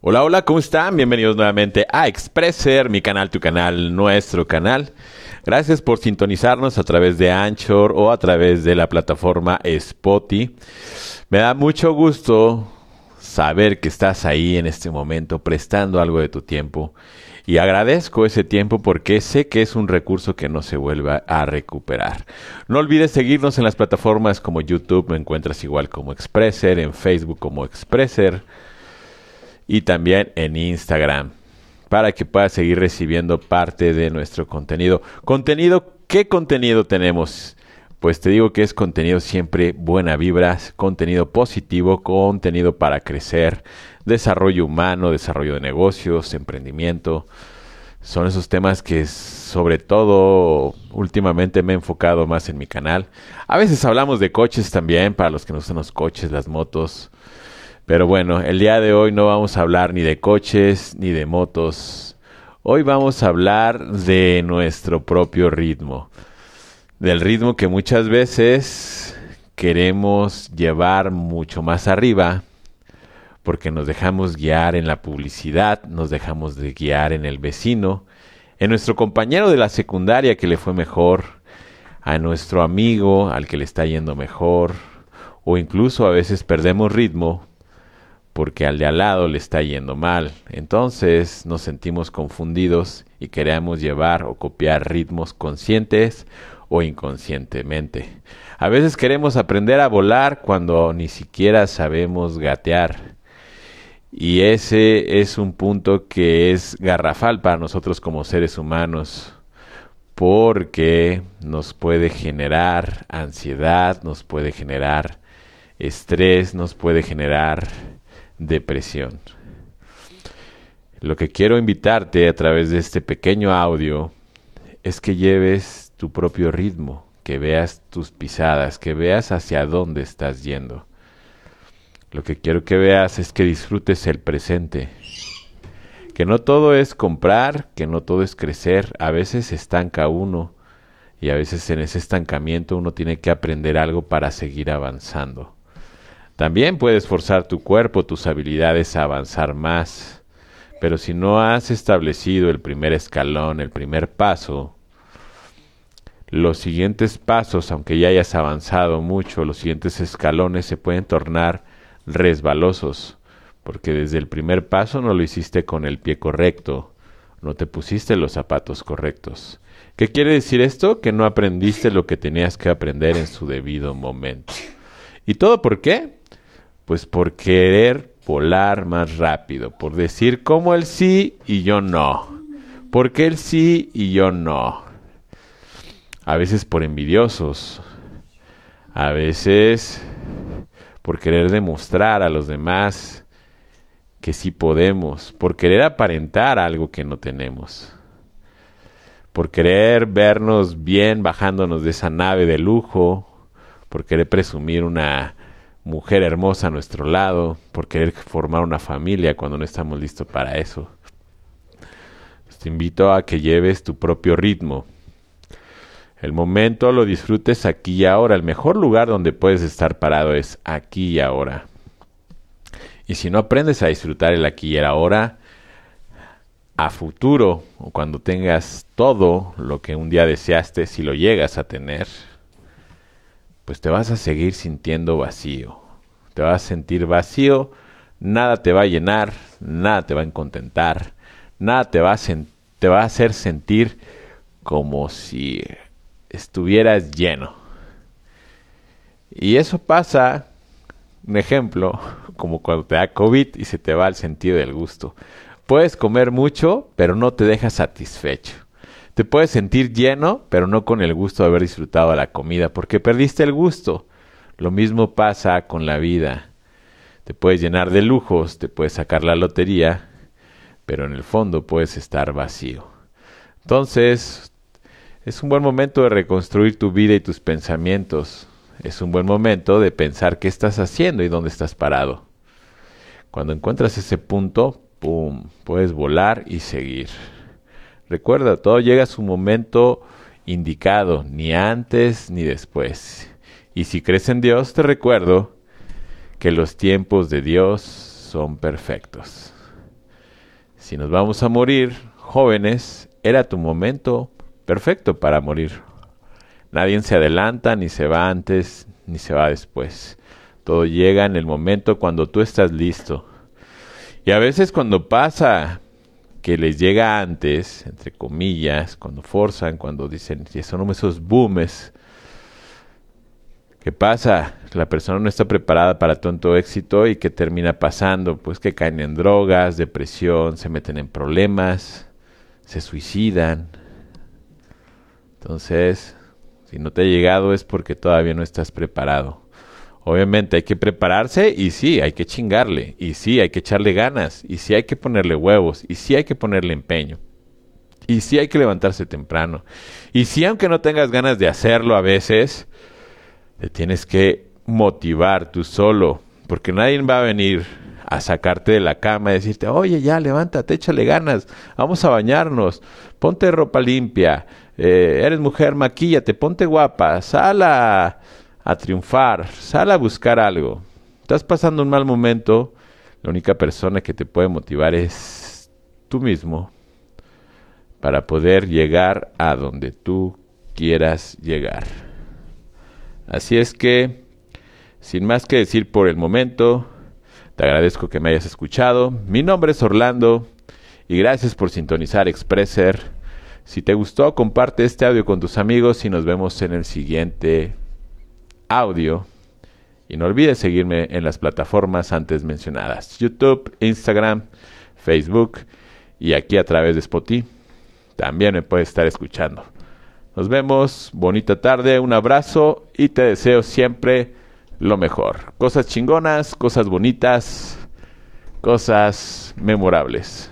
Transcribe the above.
Hola, hola, ¿cómo están? Bienvenidos nuevamente a Expresser, mi canal, tu canal, nuestro canal. Gracias por sintonizarnos a través de Anchor o a través de la plataforma Spotify. Me da mucho gusto saber que estás ahí en este momento prestando algo de tu tiempo y agradezco ese tiempo porque sé que es un recurso que no se vuelva a recuperar. No olvides seguirnos en las plataformas como YouTube, me encuentras igual como Expresser, en Facebook como Expresser y también en Instagram para que puedas seguir recibiendo parte de nuestro contenido. Contenido, ¿qué contenido tenemos? Pues te digo que es contenido siempre buena vibra, contenido positivo, contenido para crecer, desarrollo humano, desarrollo de negocios, emprendimiento. Son esos temas que sobre todo últimamente me he enfocado más en mi canal. A veces hablamos de coches también, para los que no gustan los coches, las motos, pero bueno, el día de hoy no vamos a hablar ni de coches ni de motos. Hoy vamos a hablar de nuestro propio ritmo. Del ritmo que muchas veces queremos llevar mucho más arriba porque nos dejamos guiar en la publicidad, nos dejamos de guiar en el vecino, en nuestro compañero de la secundaria que le fue mejor, a nuestro amigo al que le está yendo mejor, o incluso a veces perdemos ritmo porque al de al lado le está yendo mal. Entonces nos sentimos confundidos y queremos llevar o copiar ritmos conscientes o inconscientemente. A veces queremos aprender a volar cuando ni siquiera sabemos gatear. Y ese es un punto que es garrafal para nosotros como seres humanos porque nos puede generar ansiedad, nos puede generar estrés, nos puede generar depresión. Lo que quiero invitarte a través de este pequeño audio es que lleves tu propio ritmo, que veas tus pisadas, que veas hacia dónde estás yendo. Lo que quiero que veas es que disfrutes el presente, que no todo es comprar, que no todo es crecer, a veces estanca uno y a veces en ese estancamiento uno tiene que aprender algo para seguir avanzando. También puedes forzar tu cuerpo, tus habilidades a avanzar más, pero si no has establecido el primer escalón, el primer paso, los siguientes pasos, aunque ya hayas avanzado mucho, los siguientes escalones se pueden tornar resbalosos, porque desde el primer paso no lo hiciste con el pie correcto, no te pusiste los zapatos correctos. ¿Qué quiere decir esto? Que no aprendiste lo que tenías que aprender en su debido momento. ¿Y todo por qué? Pues por querer volar más rápido, por decir como él sí y yo no. Porque él sí y yo no. A veces por envidiosos. A veces por querer demostrar a los demás que sí podemos. Por querer aparentar algo que no tenemos. Por querer vernos bien bajándonos de esa nave de lujo. Por querer presumir una mujer hermosa a nuestro lado, por querer formar una familia cuando no estamos listos para eso. Te invito a que lleves tu propio ritmo. El momento lo disfrutes aquí y ahora. El mejor lugar donde puedes estar parado es aquí y ahora. Y si no aprendes a disfrutar el aquí y el ahora, a futuro o cuando tengas todo lo que un día deseaste, si lo llegas a tener, pues te vas a seguir sintiendo vacío. Te vas a sentir vacío, nada te va a llenar, nada te va a contentar, nada te va a, te va a hacer sentir como si estuvieras lleno. Y eso pasa, un ejemplo, como cuando te da COVID y se te va el sentido del gusto. Puedes comer mucho, pero no te dejas satisfecho. Te puedes sentir lleno, pero no con el gusto de haber disfrutado la comida, porque perdiste el gusto. Lo mismo pasa con la vida. Te puedes llenar de lujos, te puedes sacar la lotería, pero en el fondo puedes estar vacío. Entonces, es un buen momento de reconstruir tu vida y tus pensamientos. Es un buen momento de pensar qué estás haciendo y dónde estás parado. Cuando encuentras ese punto, ¡pum!, puedes volar y seguir. Recuerda, todo llega a su momento indicado, ni antes ni después. Y si crees en Dios, te recuerdo que los tiempos de Dios son perfectos. Si nos vamos a morir jóvenes, era tu momento perfecto para morir. Nadie se adelanta, ni se va antes, ni se va después. Todo llega en el momento cuando tú estás listo. Y a veces cuando pasa que les llega antes, entre comillas, cuando forzan, cuando dicen, si son esos boomes, ¿qué pasa? La persona no está preparada para tanto éxito y que termina pasando, pues que caen en drogas, depresión, se meten en problemas, se suicidan. Entonces, si no te ha llegado es porque todavía no estás preparado. Obviamente hay que prepararse y sí, hay que chingarle, y sí, hay que echarle ganas, y sí hay que ponerle huevos, y sí hay que ponerle empeño, y sí hay que levantarse temprano, y sí aunque no tengas ganas de hacerlo a veces, te tienes que motivar tú solo, porque nadie va a venir a sacarte de la cama y decirte, oye, ya, levántate, échale ganas, vamos a bañarnos, ponte ropa limpia, eh, eres mujer, maquíllate, ponte guapa, sal a, a triunfar, sal a buscar algo. Estás pasando un mal momento, la única persona que te puede motivar es tú mismo para poder llegar a donde tú quieras llegar. Así es que, sin más que decir por el momento, te agradezco que me hayas escuchado. Mi nombre es Orlando y gracias por sintonizar Expresser. Si te gustó, comparte este audio con tus amigos y nos vemos en el siguiente audio. Y no olvides seguirme en las plataformas antes mencionadas, YouTube, Instagram, Facebook y aquí a través de Spotify. También me puedes estar escuchando. Nos vemos, bonita tarde, un abrazo y te deseo siempre lo mejor. Cosas chingonas, cosas bonitas, cosas memorables.